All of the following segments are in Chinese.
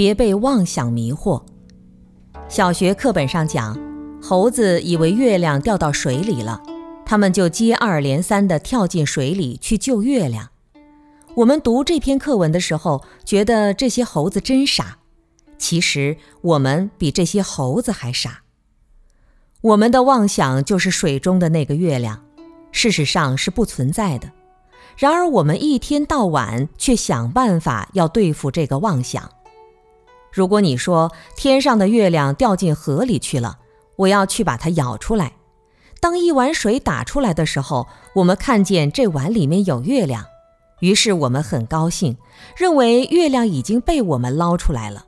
别被妄想迷惑。小学课本上讲，猴子以为月亮掉到水里了，他们就接二连三地跳进水里去救月亮。我们读这篇课文的时候，觉得这些猴子真傻。其实我们比这些猴子还傻。我们的妄想就是水中的那个月亮，事实上是不存在的。然而我们一天到晚却想办法要对付这个妄想。如果你说天上的月亮掉进河里去了，我要去把它舀出来。当一碗水打出来的时候，我们看见这碗里面有月亮，于是我们很高兴，认为月亮已经被我们捞出来了。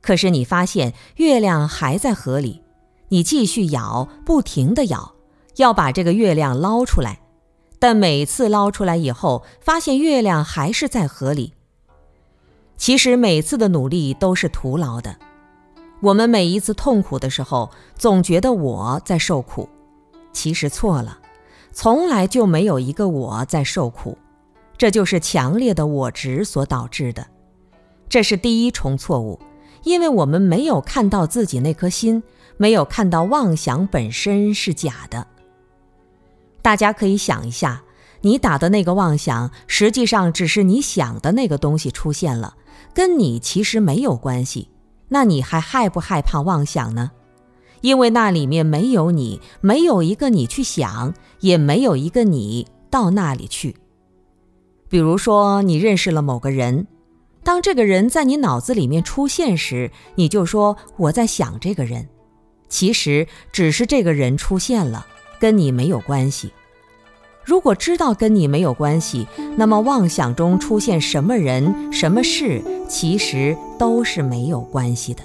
可是你发现月亮还在河里，你继续舀，不停地舀，要把这个月亮捞出来。但每次捞出来以后，发现月亮还是在河里。其实每次的努力都是徒劳的。我们每一次痛苦的时候，总觉得我在受苦，其实错了，从来就没有一个我在受苦，这就是强烈的我执所导致的。这是第一重错误。因为我们没有看到自己那颗心，没有看到妄想本身是假的。大家可以想一下，你打的那个妄想，实际上只是你想的那个东西出现了，跟你其实没有关系。那你还害不害怕妄想呢？因为那里面没有你，没有一个你去想，也没有一个你到那里去。比如说，你认识了某个人。当这个人在你脑子里面出现时，你就说我在想这个人，其实只是这个人出现了，跟你没有关系。如果知道跟你没有关系，那么妄想中出现什么人、什么事，其实都是没有关系的。